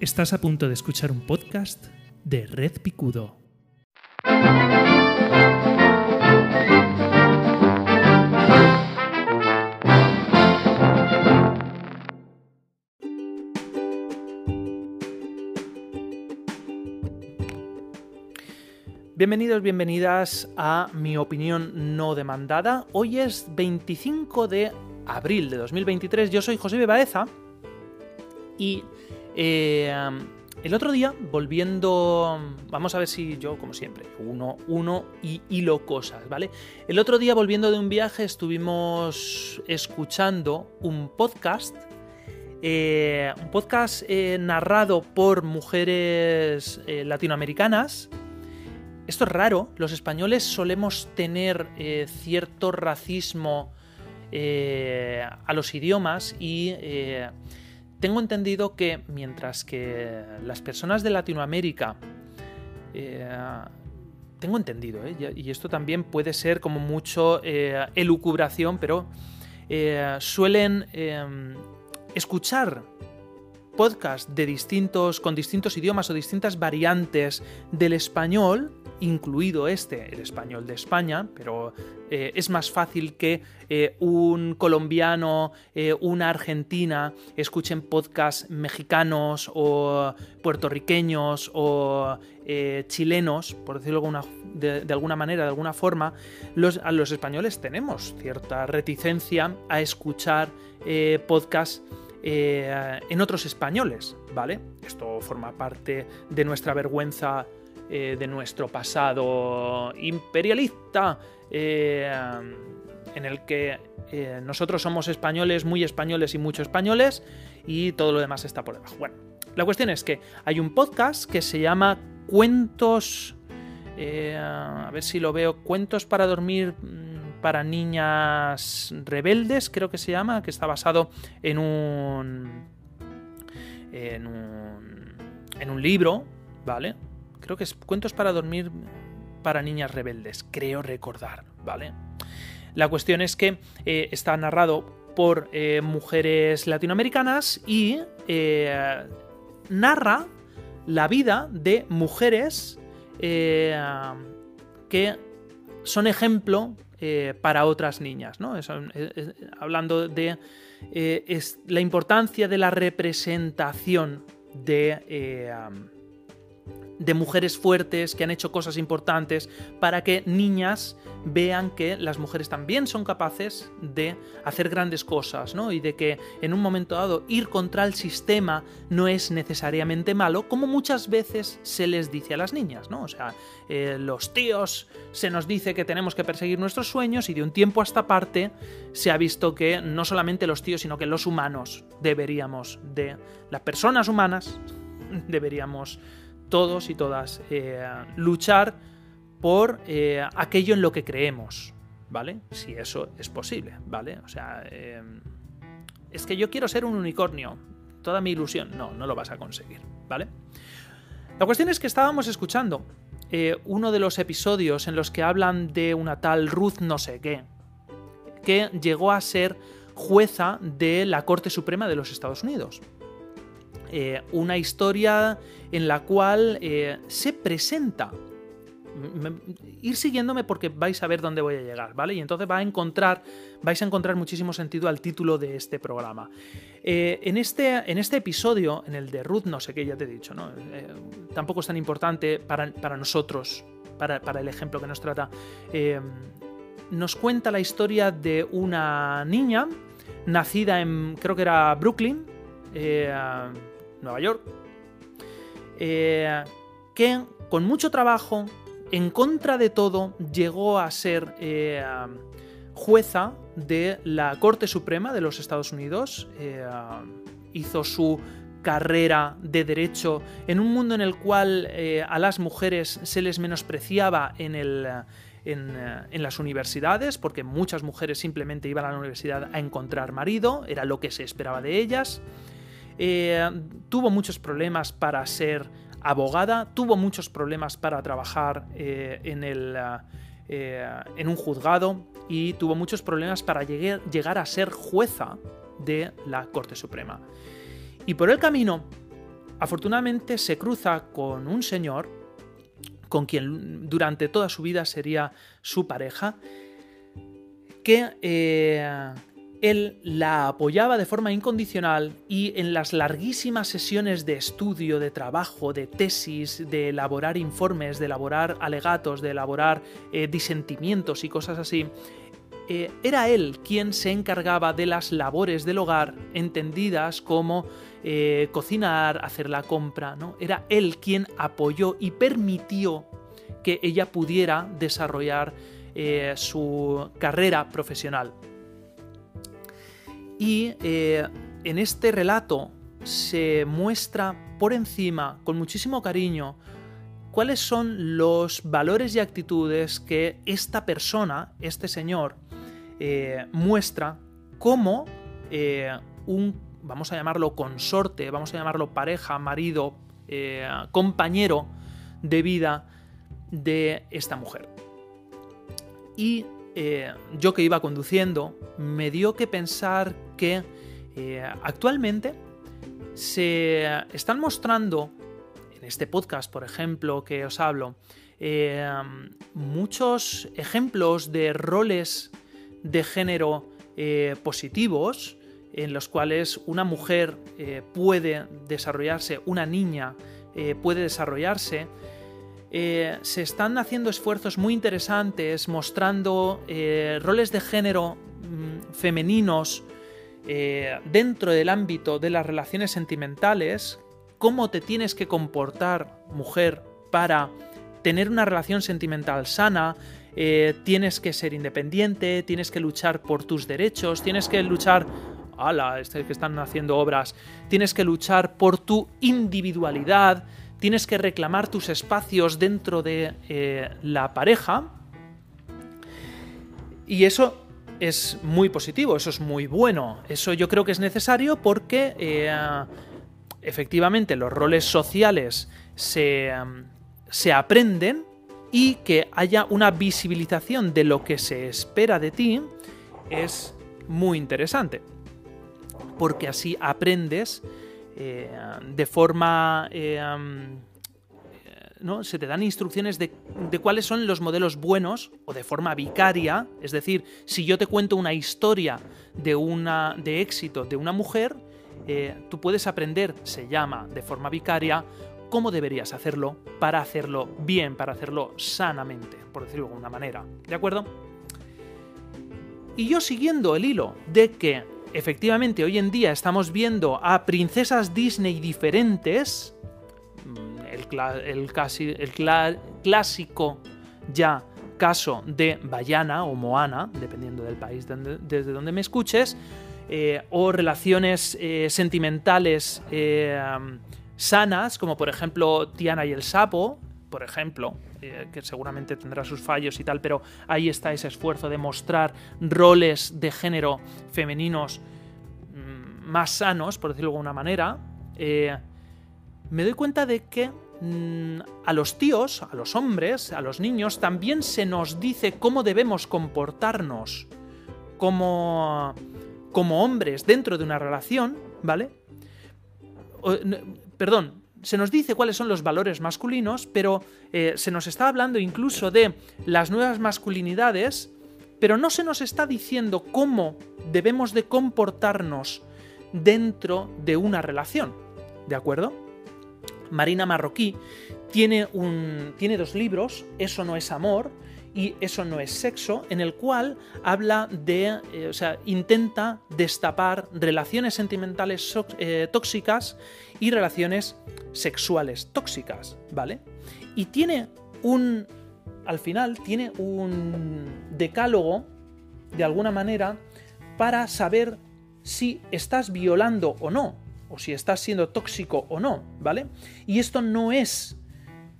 Estás a punto de escuchar un podcast de Red Picudo. Bienvenidos, bienvenidas a mi opinión no demandada. Hoy es 25 de abril de 2023. Yo soy José Bebaeza y eh, el otro día, volviendo. Vamos a ver si yo, como siempre, uno, uno y hilo cosas, ¿vale? El otro día, volviendo de un viaje, estuvimos escuchando un podcast. Eh, un podcast eh, narrado por mujeres latinoamericanas. Esto es raro, los españoles solemos tener cierto racismo a los idiomas y tengo entendido que mientras que las personas de Latinoamérica... Eh, tengo entendido, ¿eh? y esto también puede ser como mucho eh, elucubración, pero suelen escuchar podcasts de distintos, con distintos idiomas o distintas variantes del español incluido este, el español de España, pero eh, es más fácil que eh, un colombiano, eh, una argentina escuchen podcasts mexicanos o puertorriqueños o chilenos, por decirlo de, alguna manera, de alguna forma. Los, a los españoles tenemos cierta reticencia a escuchar podcasts en otros españoles, ¿vale? Esto forma parte de nuestra vergüenza eh, de nuestro pasado imperialista, eh, en el que eh, nosotros somos españoles, muy españoles y mucho españoles, y todo lo demás está por debajo. Bueno, la cuestión es que hay un podcast que se llama Cuentos... a ver si lo veo. Cuentos para dormir para niñas rebeldes, creo que se llama, que está basado en un. en un. en un libro, ¿vale? Creo que es Cuentos para dormir para niñas rebeldes, creo recordar, ¿vale? La cuestión es que eh, está narrado por eh, mujeres latinoamericanas y eh, narra la vida de mujeres que son ejemplo para otras niñas, ¿no? hablando de la importancia de la representación de de mujeres fuertes que han hecho cosas importantes para que niñas vean que las mujeres también son capaces de hacer grandes cosas, ¿no? Y de que en un momento dado ir contra el sistema no es necesariamente malo, como muchas veces se les dice a las niñas, ¿no? O sea, eh, los tíos se nos dice que tenemos que perseguir nuestros sueños y de un tiempo a esta parte se ha visto que no solamente los tíos, sino que los humanos deberíamos de... las personas humanas deberíamos todos y todas eh, luchar por eh, aquello en lo que creemos, ¿vale? Si eso es posible, ¿vale? O sea, eh, es que yo quiero ser un unicornio, toda mi ilusión, no, no lo vas a conseguir, ¿vale? La cuestión es que estábamos escuchando uno de los episodios en los que hablan de una tal Ruth no sé qué, que llegó a ser jueza de la Corte Suprema de los Estados Unidos. Eh, una historia en la cual eh, se presenta. ir siguiéndome porque vais a ver dónde voy a llegar, ¿vale? Y entonces va a encontrar, vais a encontrar muchísimo sentido al título de este programa. Eh, en, este, en este episodio, en el de Ruth, no sé qué, ya te he dicho, ¿no? tampoco es tan importante para, nosotros, para, para, el ejemplo que nos trata. nos cuenta la historia de una niña nacida en, creo que era Brooklyn, Nueva York, eh, que con mucho trabajo, en contra de todo, llegó a ser eh, jueza de la Corte Suprema de los Estados Unidos. Eh, hizo su carrera de derecho en un mundo en el cual a las mujeres se les menospreciaba en en, las universidades, porque muchas mujeres simplemente iban a la universidad a encontrar marido, era lo que se esperaba de ellas. Eh, tuvo muchos problemas para ser abogada, tuvo muchos problemas para trabajar eh, en, el, eh, en un juzgado y tuvo muchos problemas para llegar, a ser jueza de la Corte Suprema. Y por el camino afortunadamente se cruza con un señor con quien durante toda su vida sería su pareja, que él la apoyaba de forma incondicional y en las larguísimas sesiones de estudio, de trabajo, de tesis, de elaborar informes, de elaborar alegatos, de elaborar eh, disentimientos y cosas así, eh, era él quien se encargaba de las labores del hogar, entendidas como eh, cocinar, hacer la compra. Era él quien apoyó y permitió que ella pudiera desarrollar su carrera profesional. Y eh, en este relato se muestra por encima, con muchísimo cariño, cuáles son los valores y actitudes que esta persona, este señor, eh, muestra como eh, un, vamos a llamarlo consorte, vamos a llamarlo pareja, marido, compañero de vida de esta mujer. Y yo que iba conduciendo, me dio que pensar que eh, actualmente se están mostrando, en este podcast, por ejemplo, que os hablo, eh, muchos ejemplos de roles de género eh, positivos en los cuales una mujer puede desarrollarse, una niña puede desarrollarse. se están haciendo esfuerzos muy interesantes mostrando roles de género mm, femeninos eh, dentro del ámbito de las relaciones sentimentales, cómo te tienes que comportar, mujer, para tener una relación sentimental sana, eh, tienes que ser independiente, tienes que luchar por tus derechos, tienes que luchar... ¡Hala! Este que están haciendo obras. Tienes que luchar por tu individualidad, tienes que reclamar tus espacios dentro de eh, la pareja. Y eso es muy positivo, eso es muy bueno. Eso yo creo que es necesario porque eh, efectivamente los roles sociales se, se aprenden y que haya una visibilización de lo que se espera de ti es muy interesante. Porque así aprendes eh, de forma eh, se te dan instrucciones de, cuáles son los modelos buenos o de forma vicaria, es decir, si yo te cuento una historia de, una, de éxito de una mujer, eh, tú puedes aprender, se llama de forma vicaria, cómo deberías hacerlo para hacerlo bien, para hacerlo sanamente, por decirlo de alguna manera. ¿De acuerdo? Y yo siguiendo el hilo de que efectivamente hoy en día estamos viendo a princesas Disney diferentes, el, casi, el clásico ya caso de Bayana o Moana, dependiendo del país desde donde me escuches, eh, o relaciones eh, sentimentales eh, sanas, como por ejemplo Tiana y el sapo, por ejemplo, que seguramente tendrá sus fallos y tal, pero ahí está ese esfuerzo de mostrar roles de género femeninos mm, más sanos, por decirlo de alguna manera, me doy cuenta de que a los tíos, a los hombres, a los niños, también se nos dice cómo debemos comportarnos como, como hombres dentro de una relación, ¿vale? perdón, se nos dice cuáles son los valores masculinos, pero eh, se nos está hablando incluso de las nuevas masculinidades, pero no se nos está diciendo cómo debemos de comportarnos dentro de una relación, ¿de acuerdo? Marina Marroquí, tiene, un, tiene dos libros, Eso no es amor y Eso no es sexo, en el cual habla de, eh, o sea, intenta destapar relaciones sentimentales eh, tóxicas y relaciones sexuales tóxicas, ¿vale? Y tiene un, al final, tiene un decálogo, de alguna manera, para saber si estás violando o no o si estás siendo tóxico o no, ¿vale? Y esto no es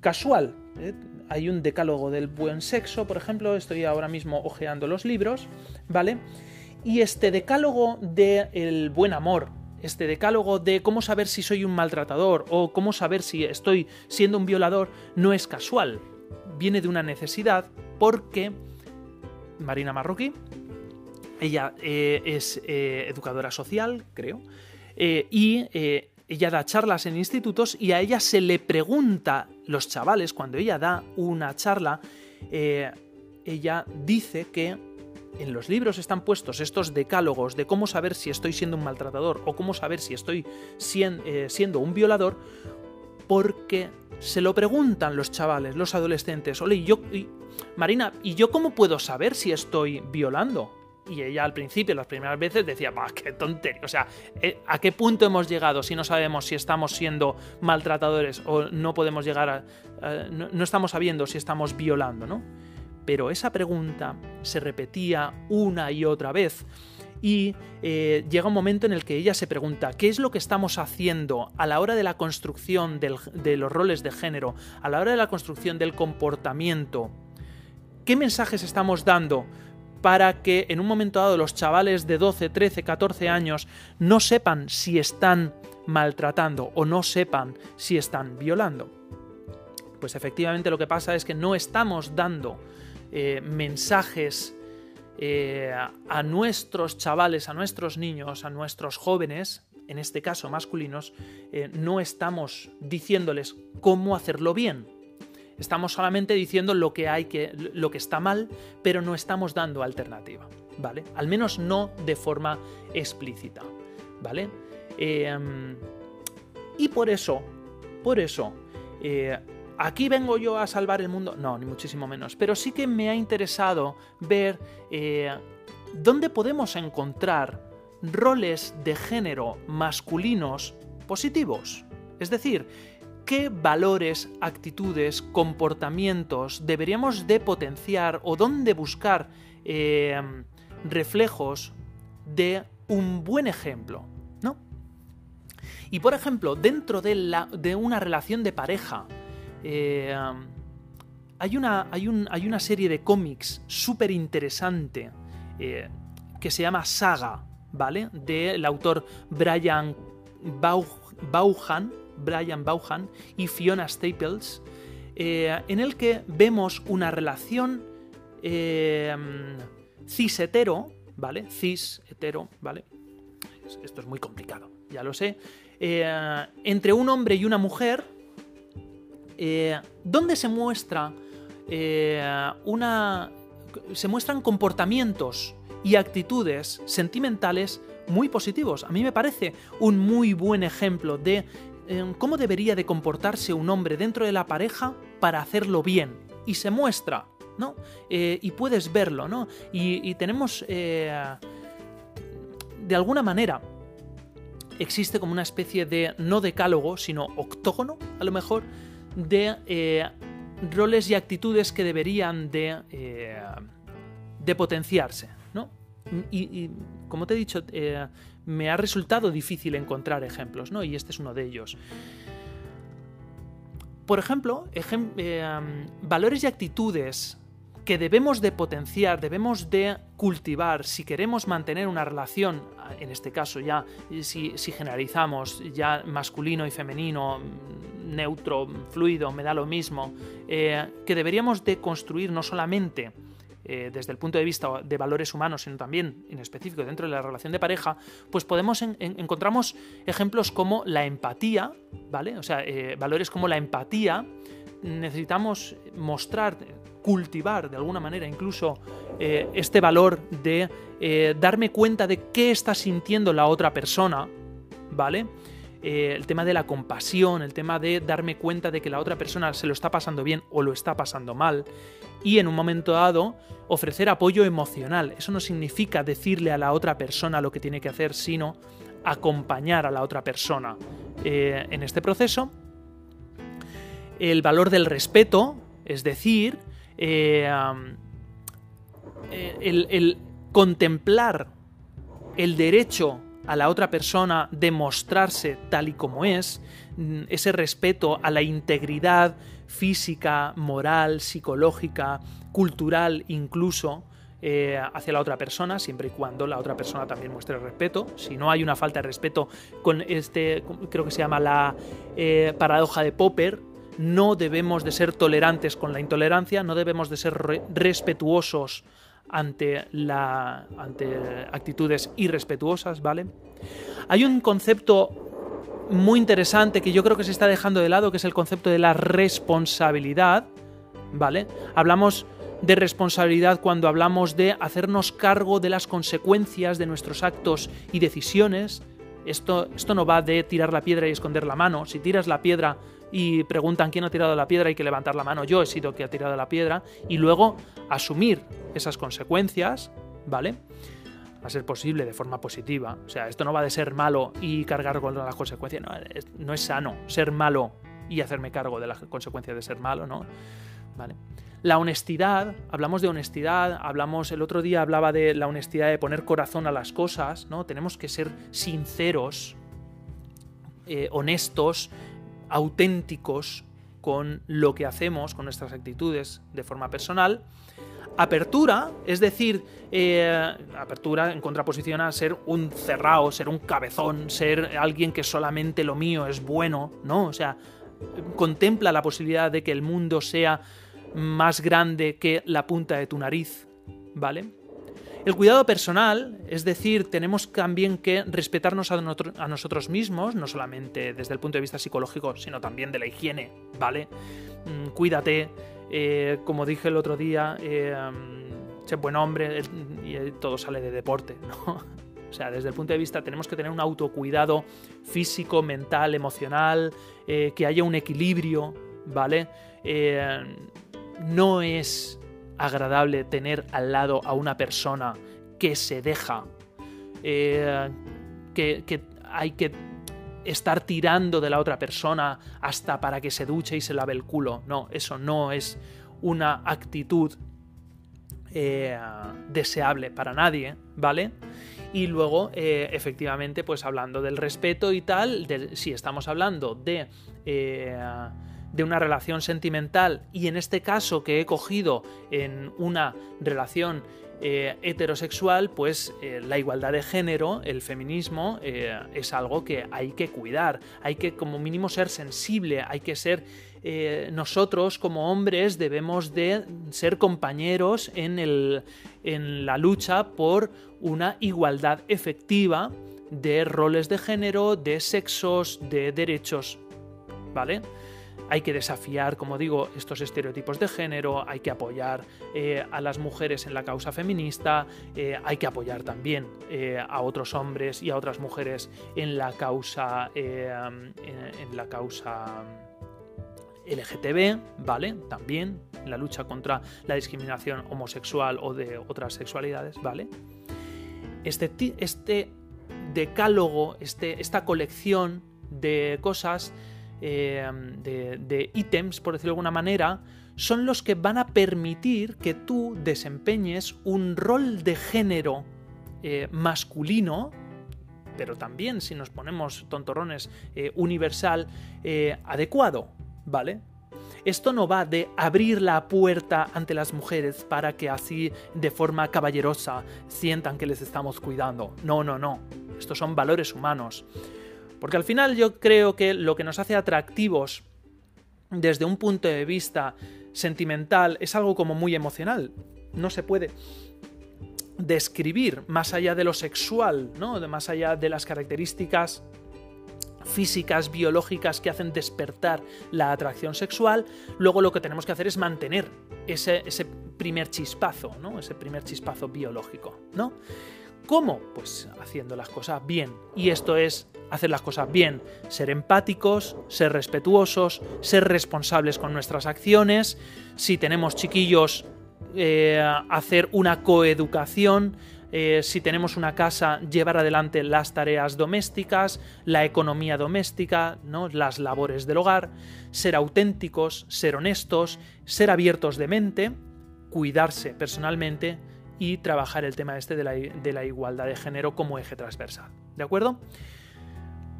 casual. ¿eh? Hay un decálogo del buen sexo, por ejemplo, estoy ahora mismo hojeando los libros, ¿vale? Y este decálogo del buen amor, este decálogo de cómo saber si soy un maltratador o cómo saber si estoy siendo un violador, no es casual. Viene de una necesidad porque Marina Marroquí, ella eh, es eh, educadora social, creo, eh, y eh, ella da charlas en institutos y a ella se le pregunta, los chavales, cuando ella da una charla, eh, ella dice que en los libros están puestos estos decálogos de cómo saber si estoy siendo un maltratador o cómo saber si estoy siendo un violador, porque se lo preguntan los chavales, los adolescentes. Ole, yo, Marina, ¿y yo cómo puedo saber si estoy violando? Y ella al principio, las primeras veces, decía, bah, qué tontería. O sea, eh, ¿a qué punto hemos llegado si no sabemos si estamos siendo maltratadores o no podemos llegar a. no, estamos sabiendo si estamos violando, ¿no? Pero esa pregunta se repetía una y otra vez. Y eh, llega un momento en el que ella se pregunta, ¿qué es lo que estamos haciendo a la hora de la construcción de los roles de género, a la hora de la construcción del comportamiento? ¿Qué mensajes estamos dando? Para que en un momento dado los chavales de 12, 13, 14 años no sepan si están maltratando o no sepan si están violando. Pues efectivamente lo que pasa es que no estamos dando eh, mensajes eh, a nuestros chavales, a nuestros niños, a nuestros jóvenes, en este caso masculinos, eh, no estamos diciéndoles cómo hacerlo bien, Estamos solamente diciendo lo que hay que lo que está mal, pero no estamos dando alternativa, ¿vale? Al menos no de forma explícita, ¿vale? Em, y por eso, por eso, eh, aquí vengo yo a salvar el mundo, no, ni muchísimo menos, pero sí que me ha interesado ver eh, dónde podemos encontrar roles de género masculinos positivos. Es decir, qué valores, actitudes, comportamientos deberíamos de potenciar o dónde buscar eh, reflejos de un buen ejemplo, ¿no? Y por ejemplo, dentro de, una relación de pareja, eh, hay, una, hay, un, hay, una, serie de cómics súper interesante eh, que se llama Saga, ¿vale? Del autor Brian Bauhan, Brian Bauhan y Fiona Staples, eh, en el que vemos una relación eh, cis hetero, ¿vale? Cis hetero, ¿vale? Esto es muy complicado, ya lo sé. Eh, entre un hombre y una mujer, donde se muestra una. se muestran comportamientos y actitudes sentimentales muy positivos. A mí me parece un muy buen ejemplo de cómo debería de comportarse un hombre dentro de la pareja para hacerlo bien. Y se muestra, ¿no? Eh, y puedes verlo, ¿no? Y, tenemos, eh, de alguna manera, existe como una especie de, no decálogo, sino octógono, a lo mejor, de eh, roles y actitudes que deberían de, de potenciarse, ¿no? Y, como te he dicho, me ha resultado difícil encontrar ejemplos, ¿no? Y este es uno de ellos. Por ejemplo, eh, valores y actitudes que debemos de potenciar, debemos de cultivar si queremos mantener una relación, en este caso ya, si, generalizamos ya masculino y femenino, neutro, fluido, me da lo mismo, eh, que deberíamos de construir no solamente eh, desde el punto de vista de valores humanos, sino también en específico dentro de la relación de pareja, pues podemos encontramos ejemplos como la empatía, ¿vale? O sea, eh, valores como la empatía, necesitamos mostrar, cultivar de alguna manera incluso eh, este valor de darme cuenta de qué está sintiendo la otra persona, ¿vale? el tema de la compasión, el tema de darme cuenta de que la otra persona se lo está pasando bien o lo está pasando mal, y en un momento dado ofrecer apoyo emocional. Eso no significa decirle a la otra persona lo que tiene que hacer, sino acompañar a la otra persona eh, en este proceso. El valor del respeto, es decir, eh, eh, el, contemplar el derecho a la otra persona de mostrarse tal y como es, mm, ese respeto a la integridad física, moral, psicológica, cultural incluso, eh, hacia la otra persona, siempre y cuando la otra persona también muestre respeto. Si no hay una falta de respeto con este, creo que se llama la eh, paradoja de Popper, no debemos de ser tolerantes con la intolerancia, no debemos de ser respetuosos ante, la, ante actitudes irrespetuosas, ¿vale? Hay un concepto muy interesante que yo creo que se está dejando de lado, que es el concepto de la responsabilidad, ¿vale? Hablamos de responsabilidad cuando hablamos de hacernos cargo de las consecuencias de nuestros actos y decisiones. Esto, esto no va de tirar la piedra y esconder la mano. Si tiras la piedra y preguntan quién ha tirado la piedra, hay que levantar la mano. Yo he sido quien ha tirado la piedra. Y luego asumir esas consecuencias, ¿vale? A ser posible de forma positiva. O sea, esto no va de ser malo y cargar con las consecuencias. No es, no es sano ser malo y hacerme cargo de las consecuencias de ser malo, ¿no? ¿Vale? La honestidad, hablamos de honestidad, hablamos, el otro día hablaba de la honestidad de poner corazón a las cosas, ¿no? Tenemos que ser sinceros, eh, honestos, auténticos con lo que hacemos, con nuestras actitudes de forma personal. Apertura, es decir, eh, apertura en contraposición a ser un cerrado, ser un cabezón, ser alguien que solamente lo mío es bueno, ¿no? O sea, contempla la posibilidad de que el mundo sea más grande que la punta de tu nariz, ¿vale? El cuidado personal, es decir, tenemos también que respetarnos a, nosotros mismos, no solamente desde el punto de vista psicológico, sino también de la higiene, ¿vale? Mm, cuídate, eh, como dije el otro día, eh, sé buen hombre y todo sale de deporte, ¿no? O sea, desde el punto de vista tenemos que tener un autocuidado físico, mental, emocional, eh, que haya un equilibrio, ¿vale? no es agradable tener al lado a una persona que se deja, eh, que, hay que estar tirando de la otra persona hasta para que se duche y se lave el culo. No, eso no es una actitud eh, deseable para nadie, ¿vale? Y luego, eh, efectivamente, pues hablando del respeto y tal, si estamos hablando de de una relación sentimental y en este caso que he cogido en una relación eh, heterosexual, pues eh, la igualdad de género, el feminismo, eh, es algo que hay que cuidar, hay que como mínimo ser sensible, hay que ser... nosotros como hombres debemos de ser compañeros en, el, en la lucha por una igualdad efectiva de roles de género, de sexos, de derechos, ¿vale? Hay que desafiar, como digo, estos estereotipos de género, hay que apoyar eh, a las mujeres en la causa feminista, eh, hay que apoyar también eh, a otros hombres y a otras mujeres en la causa, en, la causa LGTB, ¿vale? También en la lucha contra la discriminación homosexual o de otras sexualidades, ¿vale? Este, este decálogo, este, esta colección de cosas eh, de, ítems, por decirlo de alguna manera, son los que van a permitir que tú desempeñes un rol de género eh, masculino, pero también, si nos ponemos tontorrones, eh, universal, adecuado, ¿vale? Esto no va de abrir la puerta ante las mujeres para que así de forma caballerosa sientan que les estamos cuidando. No, no, no. Estos son valores humanos. Porque al final yo creo que lo que nos hace atractivos desde un punto de vista sentimental es algo como muy emocional. No se puede describir más allá de lo sexual, ¿no? Más allá de las características físicas, biológicas que hacen despertar la atracción sexual, luego lo que tenemos que hacer es mantener ese, ese primer chispazo, ¿no? Ese primer chispazo biológico, ¿no? ¿Cómo? Pues haciendo las cosas bien. Y esto es hacer las cosas bien, ser empáticos, ser respetuosos, ser responsables con nuestras acciones. Si tenemos chiquillos, eh, hacer una coeducación. Eh, si tenemos una casa, llevar adelante las tareas domésticas, la economía doméstica, ¿no? las labores del hogar, ser auténticos, ser honestos, ser abiertos de mente, cuidarse personalmente y trabajar el tema este de la, de la igualdad de género como eje transversal. ¿De acuerdo?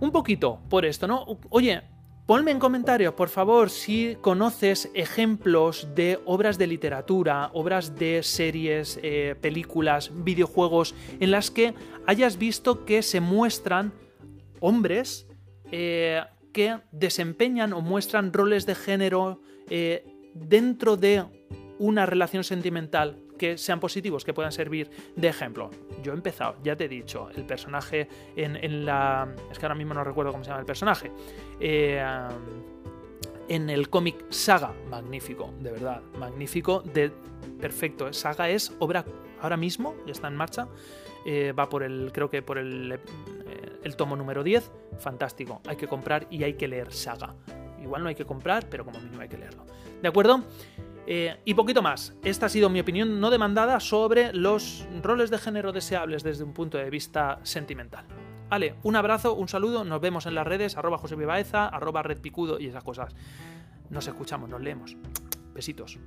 Un poquito por esto, ¿no? Oye, Ponme en comentarios, por favor, si conoces ejemplos de obras de literatura, obras de series, eh, películas, videojuegos, en las que hayas visto que se muestran hombres eh, que desempeñan o muestran roles de género eh, dentro de una relación sentimental que sean positivos, que puedan servir de ejemplo. Yo he empezado, ya te he dicho, el personaje en, la... Es que ahora mismo no recuerdo cómo se llama el personaje. Eh, en el cómic Saga, magnífico, de verdad, magnífico, de perfecto. Saga es obra ahora mismo, ya está en marcha. Eh, va por el, creo que por el, eh, el tomo número 10. Fantástico, hay que comprar y hay que leer Saga. Igual no hay que comprar, pero como mínimo hay que leerlo. ¿De acuerdo? Eh, y poquito más. Esta ha sido mi opinión no demandada sobre los roles de género deseables desde un punto de vista sentimental. Vale, un abrazo, un saludo, nos vemos en las redes, arroba José arroba Red Picudo y esas cosas. Nos escuchamos, nos leemos. Besitos.